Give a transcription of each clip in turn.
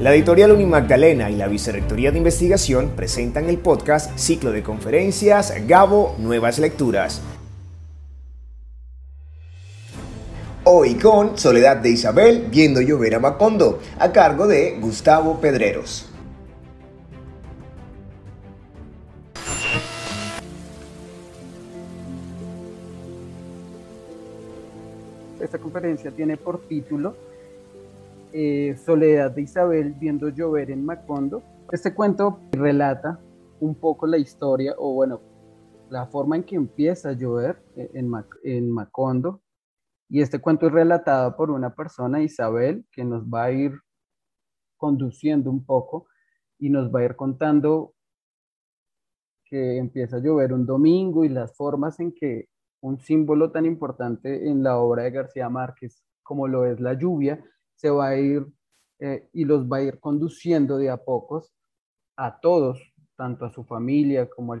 La editorial Unimagdalena y la Vicerrectoría de Investigación presentan el podcast Ciclo de Conferencias Gabo Nuevas Lecturas. Hoy con Soledad de Isabel viendo llover a Macondo, a cargo de Gustavo Pedreros. Esta conferencia tiene por título eh, Soledad de Isabel viendo llover en Macondo. Este cuento relata un poco la historia, o bueno, la forma en que empieza a llover en, en Macondo. Y este cuento es relatado por una persona, Isabel, que nos va a ir conduciendo un poco y nos va a ir contando que empieza a llover un domingo y las formas en que un símbolo tan importante en la obra de García Márquez como lo es la lluvia, se va a ir eh, y los va a ir conduciendo de a pocos a todos, tanto a su familia como,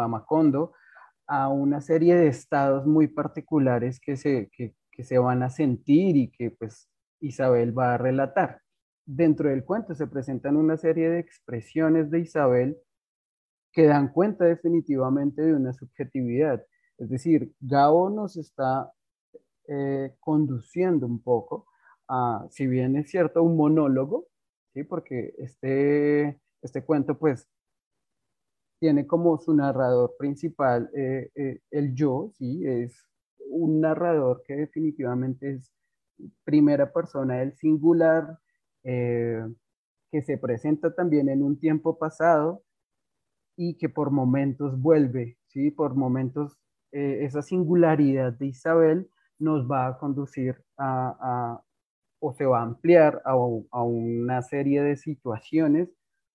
a Macondo, a una serie de estados muy particulares que se, que se van a sentir y que pues Isabel va a relatar. Dentro del cuento se presentan una serie de expresiones de Isabel que dan cuenta definitivamente de una subjetividad. Es decir, Gabo nos está eh, conduciendo un poco si bien es cierto, un monólogo, ¿sí? porque este, este cuento pues tiene como su narrador principal eh, eh, el yo, ¿sí? es un narrador que definitivamente es primera persona del singular, eh, que se presenta también en un tiempo pasado y que por momentos vuelve, ¿sí? por momentos esa singularidad de Isabel nos va a conducir a, o se va a ampliar a, una serie de situaciones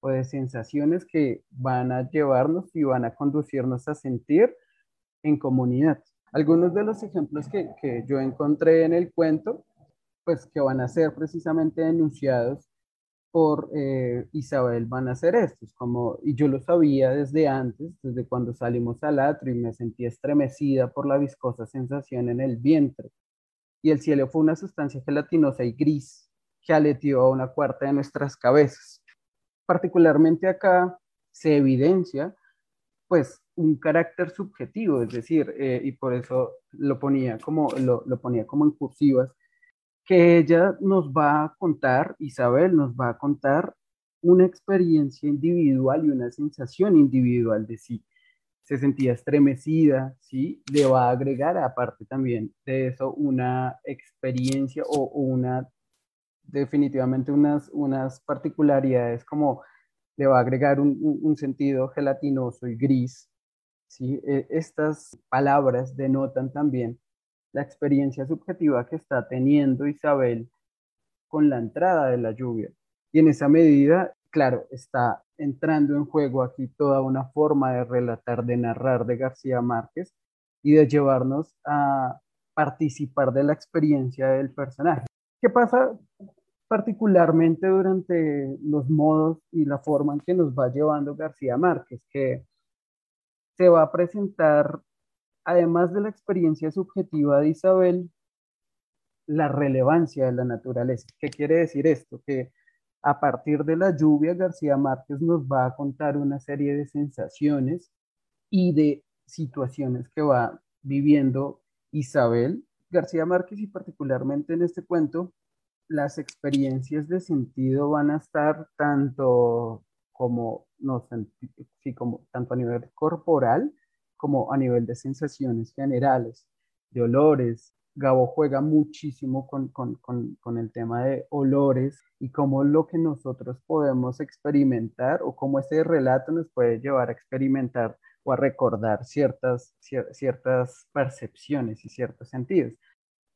o de sensaciones que van a llevarnos y van a conducirnos a sentir en comunidad. Algunos de los ejemplos que, yo encontré en el cuento, pues que van a ser precisamente denunciados por eh, Isabel van a ser estos, como, y yo lo sabía desde antes, desde cuando salimos al atrio y me sentí estremecida por la viscosa sensación en el vientre y el cielo fue una sustancia gelatinosa y gris que aleteó a una cuarta de nuestras cabezas. Particularmente acá se evidencia pues un carácter subjetivo, es decir, eh, y por eso lo ponía como, lo, lo ponía como en cursivas, que ella nos va a contar, Isabel nos va a contar una experiencia individual y una sensación individual de sí se sentía estremecida, ¿sí? Le va a agregar, aparte también de eso, una experiencia o, una, definitivamente unas, unas particularidades como le va a agregar un, sentido gelatinoso y gris, ¿sí? E, estas palabras denotan también la experiencia subjetiva que está teniendo Isabel con la entrada de la lluvia. Y en esa medida, claro, está entrando en juego aquí toda una forma de relatar, de narrar de García Márquez y de llevarnos a participar de la experiencia del personaje. ¿Qué pasa particularmente durante los modos y la forma en que nos va llevando García Márquez? Que se va a presentar, además de la experiencia subjetiva de Isabel, la relevancia de la naturaleza. ¿Qué quiere decir esto? Que a partir de la lluvia, García Márquez nos va a contar una serie de sensaciones y de situaciones que va viviendo Isabel. García Márquez y particularmente en este cuento, las experiencias de sentido van a estar tanto como, no, sí, como tanto a nivel corporal como a nivel de sensaciones generales, de olores, Gabo juega muchísimo con, el tema de olores y cómo lo que nosotros podemos experimentar o cómo ese relato nos puede llevar a experimentar o a recordar ciertas, ciertas percepciones y ciertos sentidos.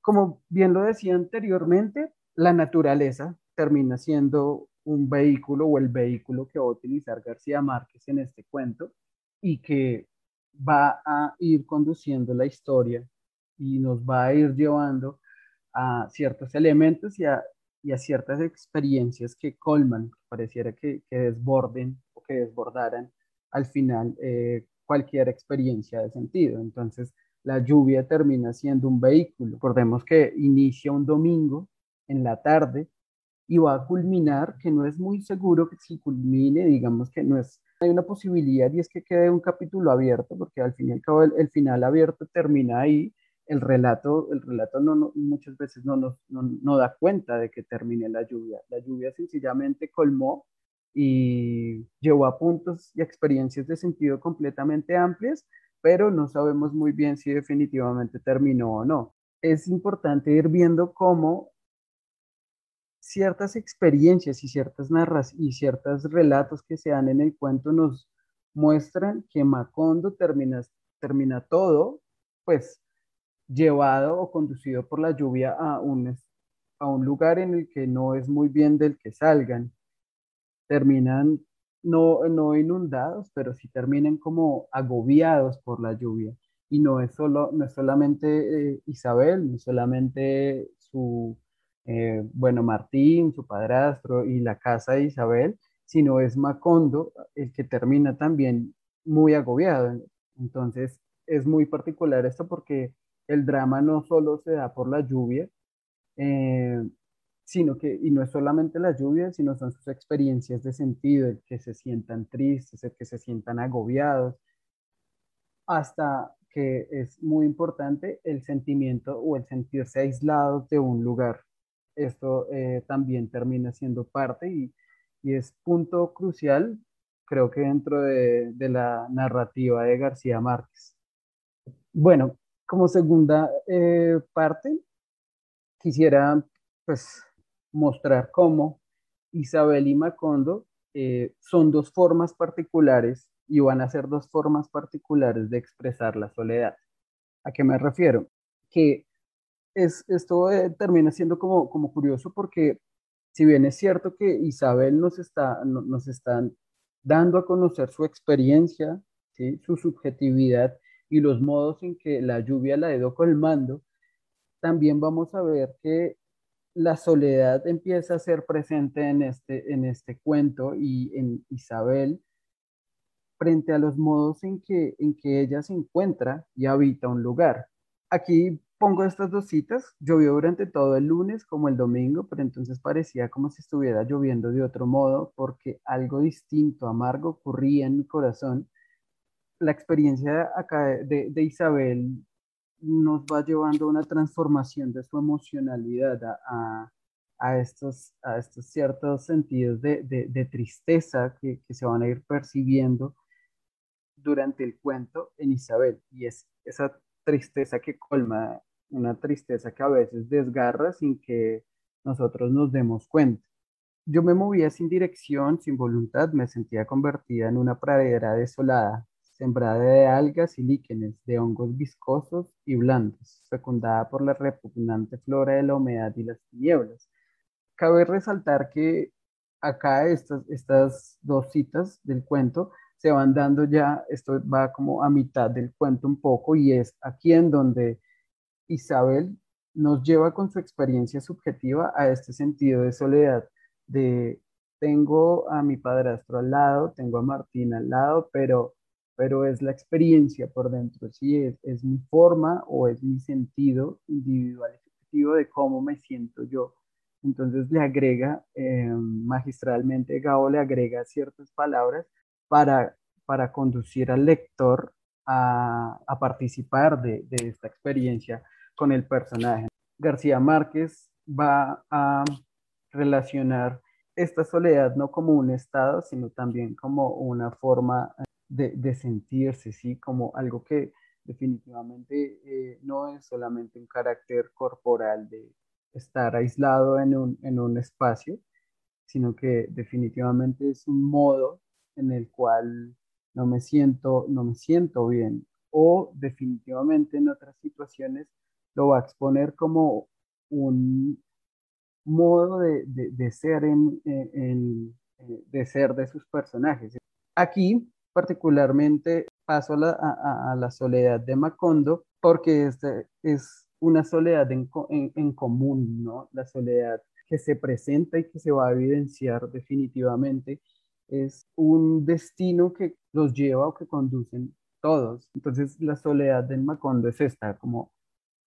Como bien lo decía anteriormente, la naturaleza termina siendo un vehículo o el vehículo que va a utilizar García Márquez en este cuento y que va a ir conduciendo la historia y nos va a ir llevando a ciertos elementos y a, y a ciertas experiencias que colman, pareciera que, que, desborden o que desbordaran al final eh, cualquier experiencia de sentido. Entonces, la lluvia termina siendo un vehículo. Recordemos que inicia un domingo en la tarde y va a culminar, que no es muy seguro que si culmine, digamos que no es, hay una posibilidad y es que quede un capítulo abierto, porque al fin y al cabo el, final abierto termina ahí, el relato, el relato no, muchas veces no, no, no, da cuenta de que termine la lluvia, la lluvia sencillamente colmó y llevó a puntos y experiencias de sentido completamente amplias, pero no sabemos muy bien si definitivamente terminó o no. Es importante ir viendo cómo ciertas experiencias y ciertas narras y ciertos relatos que se dan en el cuento nos muestran que Macondo termina, termina todo, pues llevado o conducido por la lluvia a un, a un lugar en el que no es muy bien del que salgan. Terminan no, no inundados, pero sí terminan como agobiados por la lluvia. Y no es, solo, no es solamente eh, Isabel, no es solamente su, eh, bueno, Martín, su padrastro y la casa de Isabel, sino es Macondo el que termina también muy agobiado. Entonces es muy particular esto porque el drama no solo se da por la lluvia, eh, sino que, y no es solamente la lluvia, sino son sus experiencias de sentido, el que se sientan tristes, el que se sientan agobiados, hasta que es muy importante el sentimiento o el sentirse aislados de un lugar esto eh, también termina siendo parte y, es punto crucial, creo que dentro de, la narrativa de García Márquez. Bueno, como segunda eh, parte, quisiera pues mostrar cómo Isabel y Macondo eh, son dos formas particulares y van a ser dos formas particulares de expresar la soledad. ¿A qué me refiero? Que esto eh, termina siendo como, como curioso porque si bien es cierto que Isabel nos está, nos están dando a conocer su experiencia, ¿sí? su subjetividad y los modos en que la lluvia la ha ido colmando, también vamos a ver que la soledad empieza a ser presente en este, en este cuento y en Isabel frente a los modos en que, en que ella se encuentra y habita un lugar. Aquí pongo estas dos citas. Llovió durante todo el lunes como el domingo, pero entonces parecía como si estuviera lloviendo de otro modo porque algo distinto, amargo, ocurría en mi corazón. La experiencia de, Isabel nos va llevando a una transformación de su emocionalidad a, estos, a estos ciertos sentidos de, tristeza que, que, se van a ir percibiendo durante el cuento en Isabel. Y es esa tristeza que colma una tristeza que a veces desgarra sin que nosotros nos demos cuenta. Yo me movía sin dirección, sin voluntad, me sentía convertida en una pradera desolada, sembrada de algas y líquenes, de hongos viscosos y blandos, fecundada por la repugnante flora de la humedad y las tinieblas. Cabe resaltar que acá estas, estas dos citas del cuento se van dando ya, esto va como a mitad del cuento un poco, y es aquí en donde Isabel nos lleva con su experiencia subjetiva a este sentido de soledad, de tengo a mi padrastro al lado, tengo a Martín al lado, pero, pero es la experiencia por dentro, sí, es, es mi forma o es mi sentido individual subjetivo de cómo me siento yo. Entonces le agrega, eh, magistralmente Gabo le agrega ciertas palabras para, para conducir al lector a, a participar de, de esta experiencia con el personaje. García Márquez va a relacionar esta soledad no como un estado, sino también como una forma de, sentirse, ¿sí? Como algo que definitivamente eh, no es solamente un carácter corporal de estar aislado en un, en un espacio, sino que definitivamente es un modo en el cual no me siento, no me siento bien o definitivamente en otras situaciones lo va a exponer como un modo de, ser en, eh, de ser de sus personajes. Aquí particularmente paso a la, soledad de Macondo porque este es una soledad en, en, común, ¿no? La soledad que se presenta y que se va a evidenciar definitivamente es un destino que los lleva o que conducen todos. Entonces la soledad de Macondo es esta, como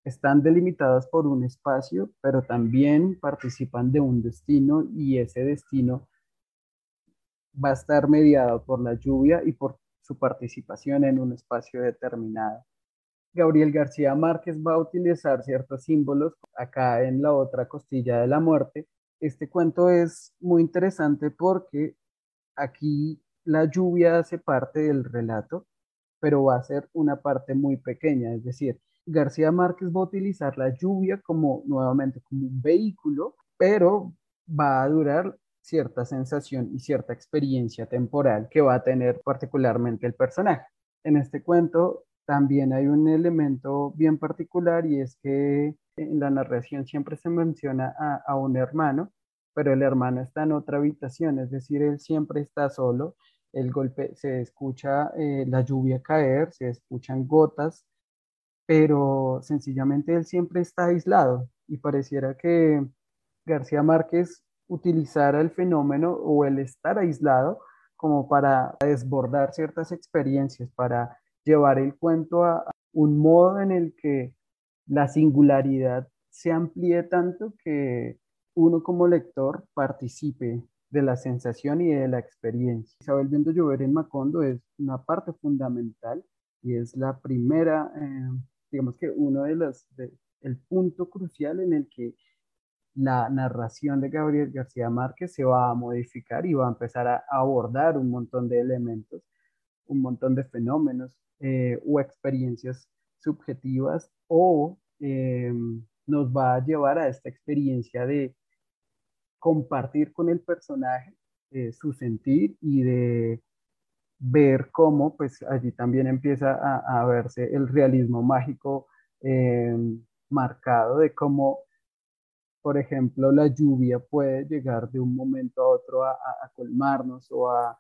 están delimitadas por un espacio, pero también participan de un destino y ese destino va a estar mediado por la lluvia y por su participación en un espacio determinado. Gabriel García Márquez va a utilizar ciertos símbolos acá en la otra costilla de la muerte. Este cuento es muy interesante porque aquí la lluvia hace parte del relato, pero va a ser una parte muy pequeña, es decir, García Márquez va a utilizar la lluvia como nuevamente como un vehículo, pero va a durar cierta sensación y cierta experiencia temporal que va a tener particularmente el personaje. En este cuento también hay un elemento bien particular y es que en la narración siempre se menciona a, un hermano, pero el hermano está en otra habitación, es decir, él siempre está solo, el golpe, se escucha eh, la lluvia caer, se escuchan gotas, pero sencillamente él siempre está aislado y pareciera que García Márquez utilizara el fenómeno o el estar aislado como para desbordar ciertas experiencias, para llevar el cuento a un modo en el que la singularidad se amplíe tanto que uno como lector participe de la sensación y de la experiencia. Isabel viendo llover en Macondo es una parte fundamental y es la primera, eh, digamos que uno de los, el punto crucial en el que la narración de Gabriel García Márquez se va a modificar y va a empezar a abordar un montón de elementos, un montón de fenómenos eh, o experiencias subjetivas o eh, nos va a llevar a esta experiencia de compartir con el personaje eh, su sentir y de ver cómo pues allí también empieza a, a verse el realismo mágico marcado de cómo por ejemplo, la lluvia puede llegar de un momento a otro a, colmarnos o a,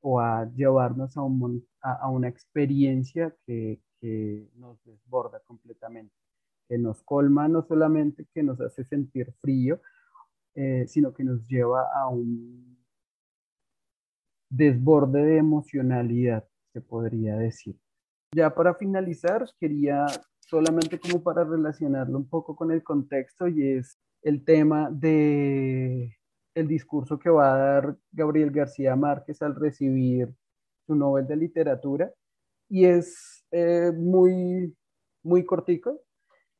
o a llevarnos a, un, a, una experiencia que, que, nos desborda completamente, que nos colma no solamente que nos hace sentir frío, eh, sino que nos lleva a un desborde de emocionalidad, se podría decir. Ya para finalizar, quería solamente como para relacionarlo un poco con el contexto y es el tema de el discurso que va a dar Gabriel García Márquez al recibir su Nobel de Literatura y es eh, muy, muy cortico.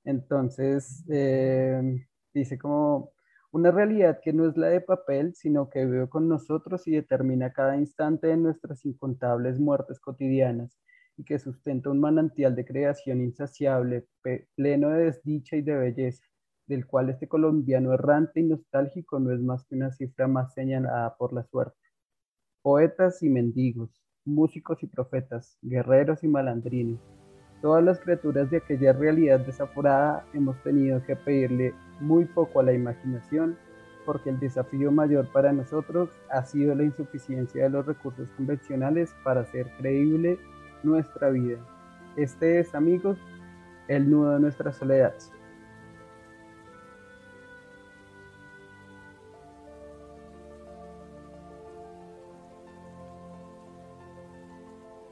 Entonces, eh, dice como una realidad que no es la de papel, sino que vive con nosotros y determina cada instante de nuestras incontables muertes cotidianas y que sustenta un manantial de creación insaciable, pleno de desdicha y de belleza, del cual este colombiano errante y nostálgico no es más que una cifra más señalada por la suerte. Poetas y mendigos, músicos y profetas, guerreros y malandrines, todas las criaturas de aquella realidad desaforada hemos tenido que pedirle muy poco a la imaginación porque el desafío mayor para nosotros ha sido la insuficiencia de los recursos convencionales para hacer creíble nuestra vida. Este es, amigos, el nudo de nuestra soledad.